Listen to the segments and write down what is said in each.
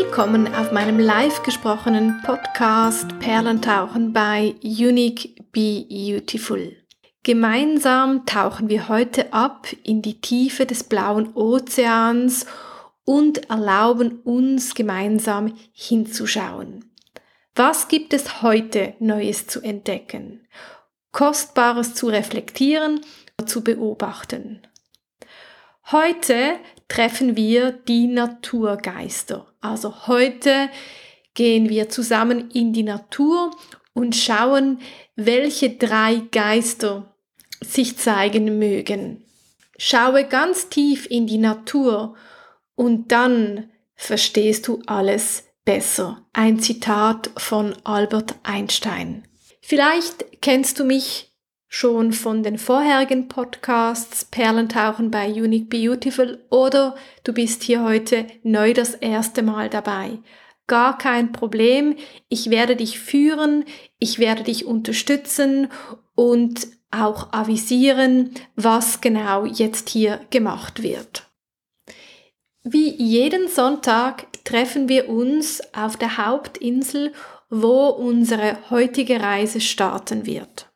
Willkommen auf meinem live gesprochenen Podcast Perlentauchen bei Unique Be Beautiful. Gemeinsam tauchen wir heute ab in die Tiefe des blauen Ozeans und erlauben uns gemeinsam hinzuschauen. Was gibt es heute Neues zu entdecken? Kostbares zu reflektieren, zu beobachten. Heute treffen wir die Naturgeister. Also heute gehen wir zusammen in die Natur und schauen, welche drei Geister sich zeigen mögen. Schaue ganz tief in die Natur und dann verstehst du alles besser. Ein Zitat von Albert Einstein. Vielleicht kennst du mich schon von den vorherigen Podcasts Perlentauchen bei Unique Beautiful oder du bist hier heute neu das erste Mal dabei. Gar kein Problem, ich werde dich führen, ich werde dich unterstützen und auch avisieren, was genau jetzt hier gemacht wird. Wie jeden Sonntag treffen wir uns auf der Hauptinsel, wo unsere heutige Reise starten wird.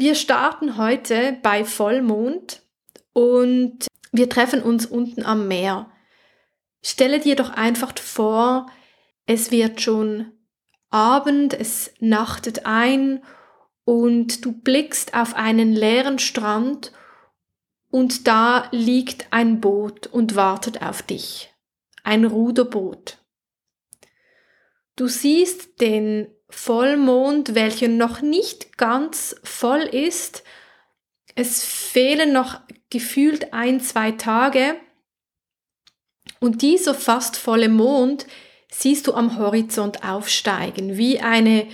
Wir starten heute bei Vollmond und wir treffen uns unten am Meer. Stelle dir doch einfach vor, es wird schon Abend, es nachtet ein und du blickst auf einen leeren Strand und da liegt ein Boot und wartet auf dich. Ein Ruderboot. Du siehst den Vollmond, welcher noch nicht ganz voll ist. Es fehlen noch gefühlt ein, zwei Tage. Und dieser fast volle Mond siehst du am Horizont aufsteigen, wie eine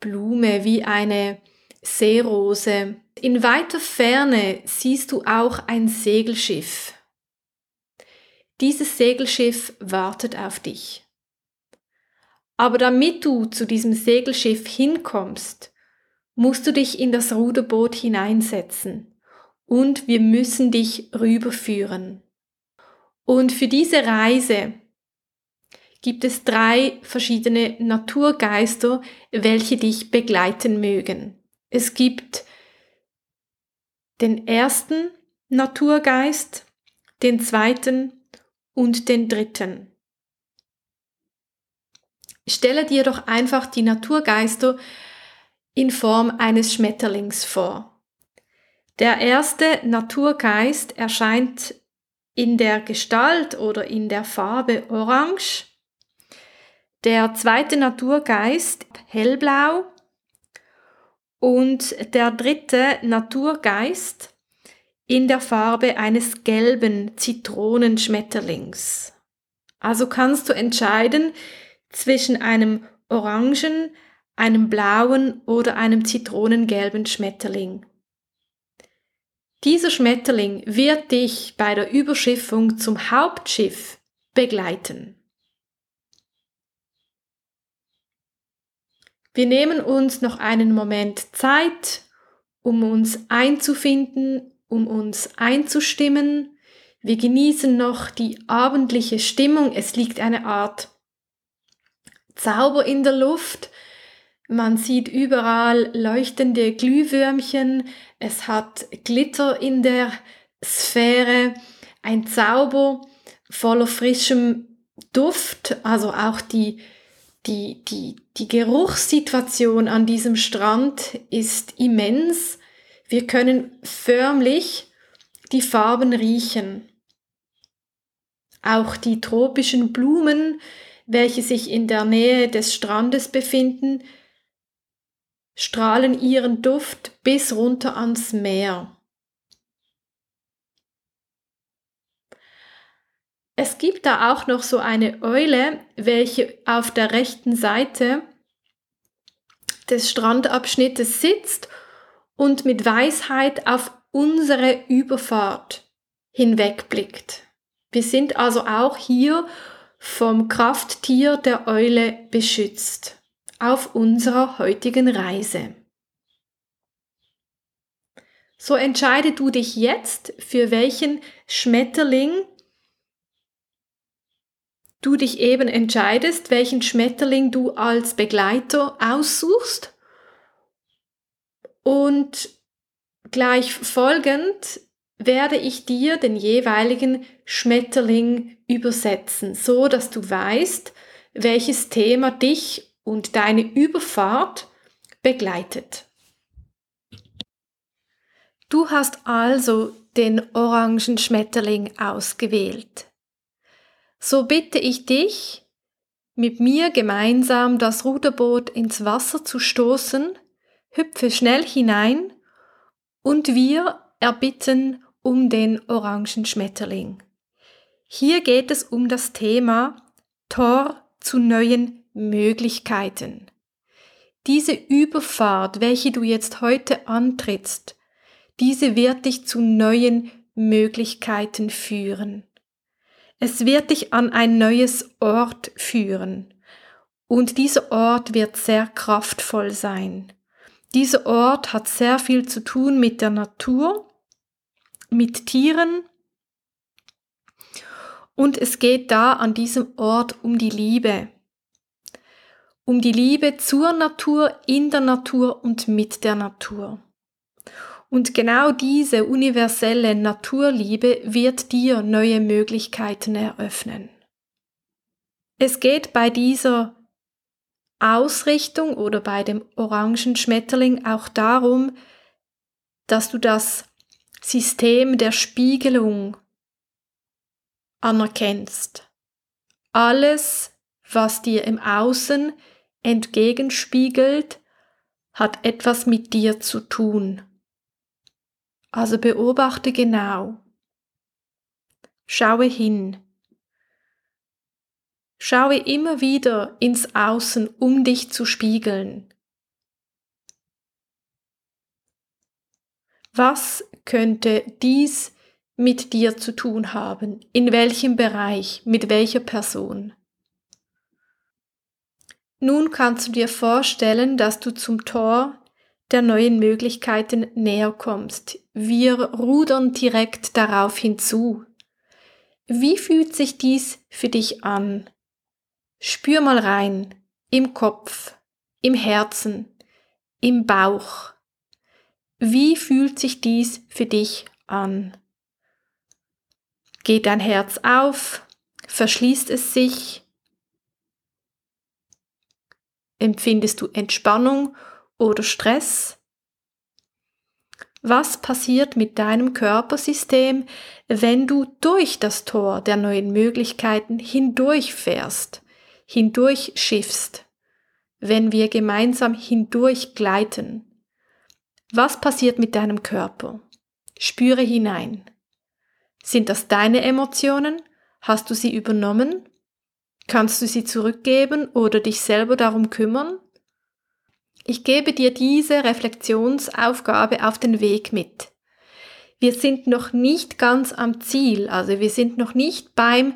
Blume, wie eine Seerose. In weiter Ferne siehst du auch ein Segelschiff. Dieses Segelschiff wartet auf dich. Aber damit du zu diesem Segelschiff hinkommst, musst du dich in das Ruderboot hineinsetzen und wir müssen dich rüberführen. Und für diese Reise gibt es drei verschiedene Naturgeister, welche dich begleiten mögen. Es gibt den ersten Naturgeist, den zweiten und den dritten. Stelle dir doch einfach die Naturgeister in Form eines Schmetterlings vor. Der erste Naturgeist erscheint in der Gestalt oder in der Farbe Orange. Der zweite Naturgeist hellblau und der dritte Naturgeist in der Farbe eines gelben Zitronenschmetterlings. Also kannst du entscheiden, zwischen einem orangen, einem blauen oder einem zitronengelben Schmetterling. Dieser Schmetterling wird dich bei der Überschiffung zum Hauptschiff begleiten. Wir nehmen uns noch einen Moment Zeit, um uns einzufinden, um uns einzustimmen. Wir genießen noch die abendliche Stimmung. Es liegt eine Art Zauber in der Luft. Man sieht überall leuchtende Glühwürmchen. Es hat Glitter in der Sphäre. Ein Zauber voller frischem Duft. Also auch die, die, die, die Geruchssituation an diesem Strand ist immens. Wir können förmlich die Farben riechen. Auch die tropischen Blumen, welche sich in der Nähe des Strandes befinden, strahlen ihren Duft bis runter ans Meer. Es gibt da auch noch so eine Eule, welche auf der rechten Seite des Strandabschnittes sitzt und mit Weisheit auf unsere Überfahrt hinwegblickt. Wir sind also auch hier vom Krafttier der Eule beschützt auf unserer heutigen Reise. So entscheide du dich jetzt, für welchen Schmetterling du dich eben entscheidest, welchen Schmetterling du als Begleiter aussuchst. Und gleich folgend werde ich dir den jeweiligen Schmetterling übersetzen, so dass du weißt, welches Thema dich und deine Überfahrt begleitet. Du hast also den orangen Schmetterling ausgewählt. So bitte ich dich, mit mir gemeinsam das Ruderboot ins Wasser zu stoßen, hüpfe schnell hinein und wir erbitten um den orangen Schmetterling. Hier geht es um das Thema Tor zu neuen Möglichkeiten. Diese Überfahrt, welche du jetzt heute antrittst, diese wird dich zu neuen Möglichkeiten führen. Es wird dich an ein neues Ort führen. Und dieser Ort wird sehr kraftvoll sein. Dieser Ort hat sehr viel zu tun mit der Natur, mit Tieren. Und es geht da an diesem Ort um die Liebe. Um die Liebe zur Natur, in der Natur und mit der Natur. Und genau diese universelle Naturliebe wird dir neue Möglichkeiten eröffnen. Es geht bei dieser Ausrichtung oder bei dem orangen Schmetterling auch darum, dass du das System der Spiegelung anerkennst. Alles, was dir im Außen entgegenspiegelt, hat etwas mit dir zu tun. Also beobachte genau. Schaue hin. Schaue immer wieder ins Außen, um dich zu spiegeln. Was könnte dies mit dir zu tun haben? In welchem Bereich? Mit welcher Person? Nun kannst du dir vorstellen, dass du zum Tor der neuen Möglichkeiten näher kommst. Wir rudern direkt darauf hinzu. Wie fühlt sich dies für dich an? Spür mal rein, im Kopf, im Herzen, im Bauch. Wie fühlt sich dies für dich an? Geht dein Herz auf? Verschließt es sich? Empfindest du Entspannung oder Stress? Was passiert mit deinem Körpersystem, wenn du durch das Tor der neuen Möglichkeiten hindurchfährst? hindurch schiffst, wenn wir gemeinsam hindurch gleiten. Was passiert mit deinem Körper? Spüre hinein. Sind das deine Emotionen? Hast du sie übernommen? Kannst du sie zurückgeben oder dich selber darum kümmern? Ich gebe dir diese Reflexionsaufgabe auf den Weg mit. Wir sind noch nicht ganz am Ziel, also wir sind noch nicht beim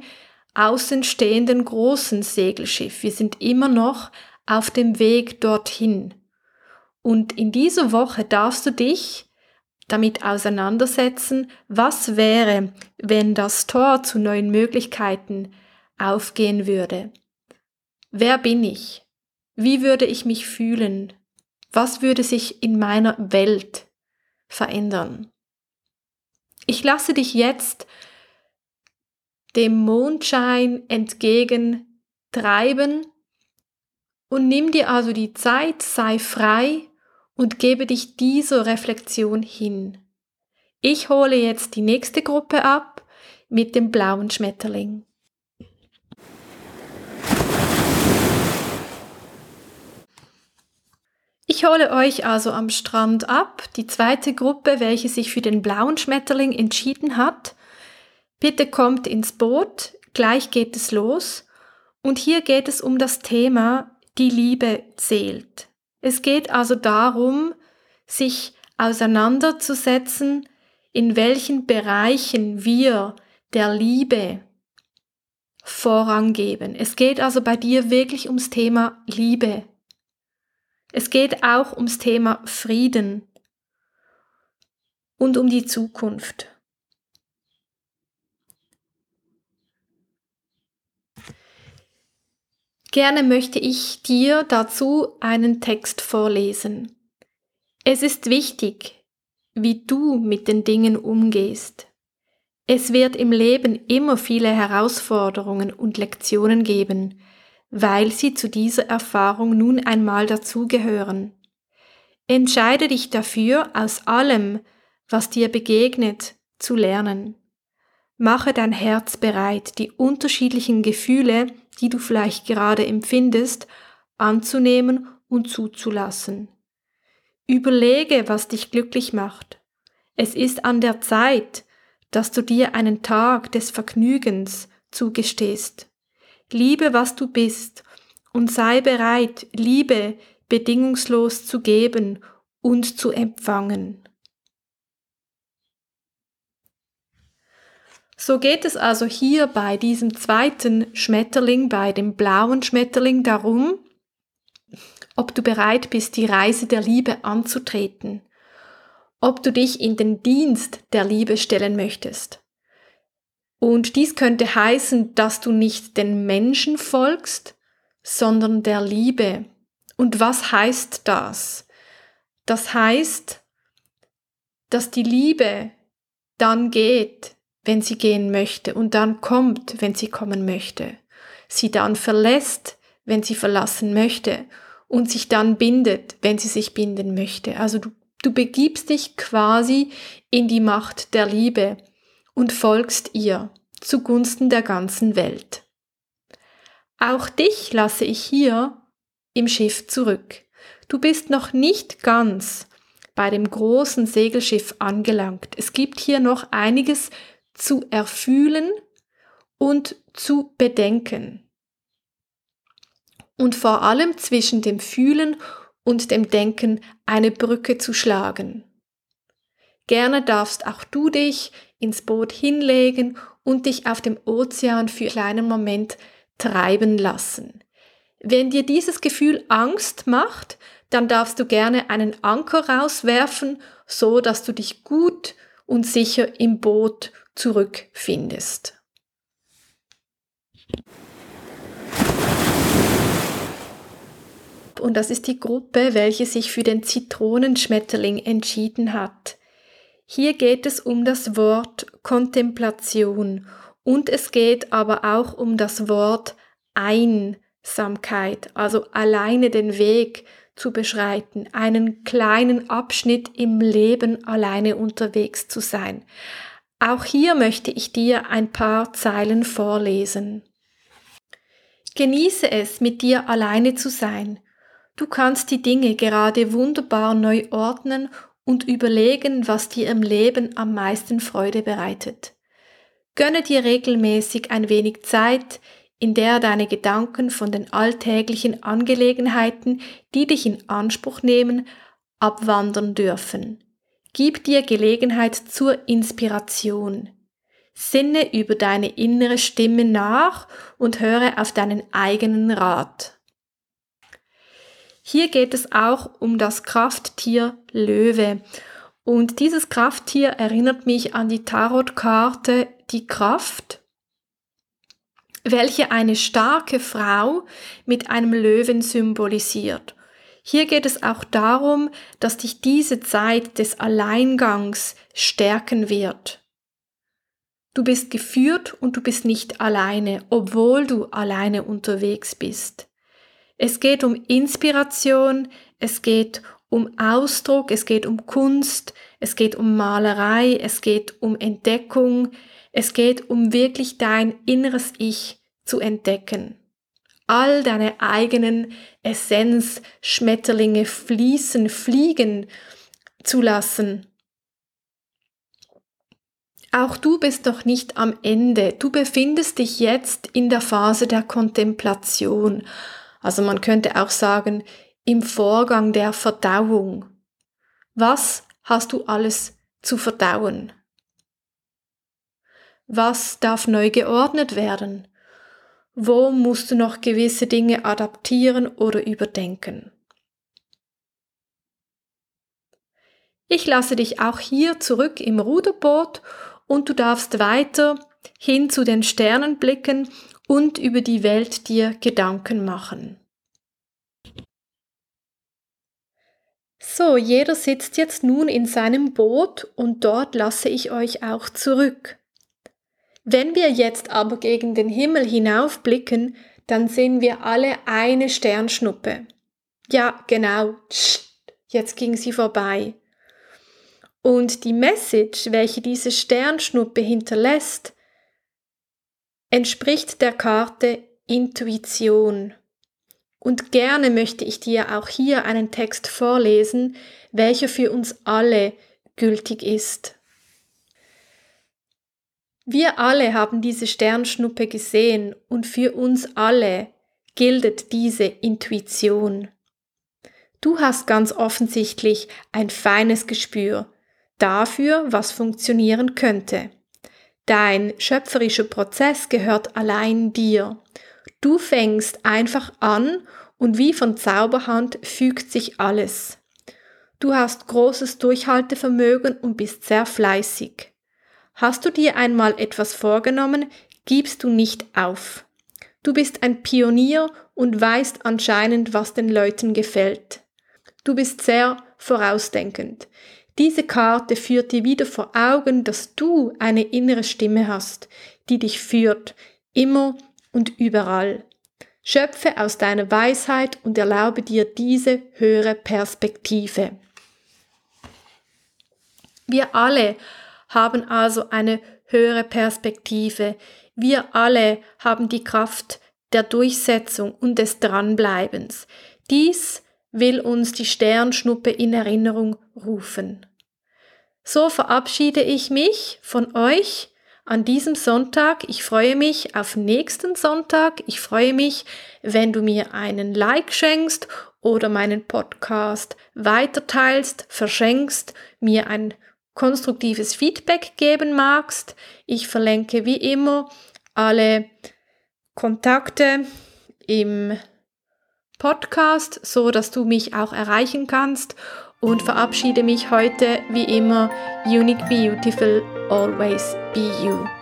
außenstehenden großen Segelschiff. Wir sind immer noch auf dem Weg dorthin. Und in dieser Woche darfst du dich damit auseinandersetzen, was wäre, wenn das Tor zu neuen Möglichkeiten aufgehen würde. Wer bin ich? Wie würde ich mich fühlen? Was würde sich in meiner Welt verändern? Ich lasse dich jetzt dem Mondschein entgegen treiben und nimm dir also die Zeit, sei frei und gebe dich dieser Reflexion hin. Ich hole jetzt die nächste Gruppe ab mit dem blauen Schmetterling. Ich hole euch also am Strand ab, die zweite Gruppe, welche sich für den blauen Schmetterling entschieden hat, Bitte kommt ins Boot, gleich geht es los. Und hier geht es um das Thema, die Liebe zählt. Es geht also darum, sich auseinanderzusetzen, in welchen Bereichen wir der Liebe Vorrang geben. Es geht also bei dir wirklich ums Thema Liebe. Es geht auch ums Thema Frieden. und um die Zukunft. Gerne möchte ich dir dazu einen Text vorlesen. Es ist wichtig, wie du mit den Dingen umgehst. Es wird im Leben immer viele Herausforderungen und Lektionen geben, weil sie zu dieser Erfahrung nun einmal dazugehören. Entscheide dich dafür, aus allem, was dir begegnet, zu lernen. Mache dein Herz bereit, die unterschiedlichen Gefühle, die du vielleicht gerade empfindest, anzunehmen und zuzulassen. Überlege, was dich glücklich macht. Es ist an der Zeit, dass du dir einen Tag des Vergnügens zugestehst. Liebe, was du bist, und sei bereit, Liebe bedingungslos zu geben und zu empfangen. So geht es also hier bei diesem zweiten Schmetterling, bei dem blauen Schmetterling darum, ob du bereit bist, die Reise der Liebe anzutreten, ob du dich in den Dienst der Liebe stellen möchtest. Und dies könnte heißen, dass du nicht den Menschen folgst, sondern der Liebe. Und was heißt das? Das heißt, dass die Liebe dann geht, wenn sie gehen möchte und dann kommt, wenn sie kommen möchte, sie dann verlässt, wenn sie verlassen möchte und sich dann bindet, wenn sie sich binden möchte. Also du, du begibst dich quasi in die Macht der Liebe und folgst ihr zugunsten der ganzen Welt. Auch dich lasse ich hier im Schiff zurück. Du bist noch nicht ganz bei dem großen Segelschiff angelangt. Es gibt hier noch einiges zu erfühlen und zu bedenken. Und vor allem zwischen dem Fühlen und dem Denken eine Brücke zu schlagen. Gerne darfst auch du dich ins Boot hinlegen und dich auf dem Ozean für einen kleinen Moment treiben lassen. Wenn dir dieses Gefühl Angst macht, dann darfst du gerne einen Anker rauswerfen, so dass du dich gut und sicher im Boot zurückfindest. Und das ist die Gruppe, welche sich für den Zitronenschmetterling entschieden hat. Hier geht es um das Wort Kontemplation und es geht aber auch um das Wort Einsamkeit, also alleine den Weg zu beschreiten, einen kleinen Abschnitt im Leben alleine unterwegs zu sein. Auch hier möchte ich dir ein paar Zeilen vorlesen. Genieße es, mit dir alleine zu sein. Du kannst die Dinge gerade wunderbar neu ordnen und überlegen, was dir im Leben am meisten Freude bereitet. Gönne dir regelmäßig ein wenig Zeit, in der deine Gedanken von den alltäglichen Angelegenheiten, die dich in Anspruch nehmen, abwandern dürfen. Gib dir Gelegenheit zur Inspiration. Sinne über deine innere Stimme nach und höre auf deinen eigenen Rat. Hier geht es auch um das Krafttier Löwe. Und dieses Krafttier erinnert mich an die Tarotkarte Die Kraft, welche eine starke Frau mit einem Löwen symbolisiert. Hier geht es auch darum, dass dich diese Zeit des Alleingangs stärken wird. Du bist geführt und du bist nicht alleine, obwohl du alleine unterwegs bist. Es geht um Inspiration, es geht um Ausdruck, es geht um Kunst, es geht um Malerei, es geht um Entdeckung, es geht um wirklich dein inneres Ich zu entdecken all deine eigenen Essenz, Schmetterlinge fließen, fliegen zu lassen. Auch du bist doch nicht am Ende. Du befindest dich jetzt in der Phase der Kontemplation. Also man könnte auch sagen, im Vorgang der Verdauung. Was hast du alles zu verdauen? Was darf neu geordnet werden? Wo musst du noch gewisse Dinge adaptieren oder überdenken? Ich lasse dich auch hier zurück im Ruderboot und du darfst weiter hin zu den Sternen blicken und über die Welt dir Gedanken machen. So, jeder sitzt jetzt nun in seinem Boot und dort lasse ich euch auch zurück. Wenn wir jetzt aber gegen den Himmel hinaufblicken, dann sehen wir alle eine Sternschnuppe. Ja, genau. Jetzt ging sie vorbei. Und die Message, welche diese Sternschnuppe hinterlässt, entspricht der Karte Intuition. Und gerne möchte ich dir auch hier einen Text vorlesen, welcher für uns alle gültig ist. Wir alle haben diese Sternschnuppe gesehen und für uns alle gilt diese Intuition. Du hast ganz offensichtlich ein feines Gespür dafür, was funktionieren könnte. Dein schöpferischer Prozess gehört allein dir. Du fängst einfach an und wie von Zauberhand fügt sich alles. Du hast großes Durchhaltevermögen und bist sehr fleißig. Hast du dir einmal etwas vorgenommen, gibst du nicht auf. Du bist ein Pionier und weißt anscheinend, was den Leuten gefällt. Du bist sehr vorausdenkend. Diese Karte führt dir wieder vor Augen, dass du eine innere Stimme hast, die dich führt, immer und überall. Schöpfe aus deiner Weisheit und erlaube dir diese höhere Perspektive. Wir alle haben also eine höhere Perspektive. Wir alle haben die Kraft der Durchsetzung und des Dranbleibens. Dies will uns die Sternschnuppe in Erinnerung rufen. So verabschiede ich mich von euch an diesem Sonntag. Ich freue mich auf nächsten Sonntag. Ich freue mich, wenn du mir einen Like schenkst oder meinen Podcast weiterteilst, verschenkst, mir ein konstruktives Feedback geben magst. Ich verlinke wie immer alle Kontakte im Podcast, so dass du mich auch erreichen kannst und verabschiede mich heute wie immer Unique Beautiful Always Be You.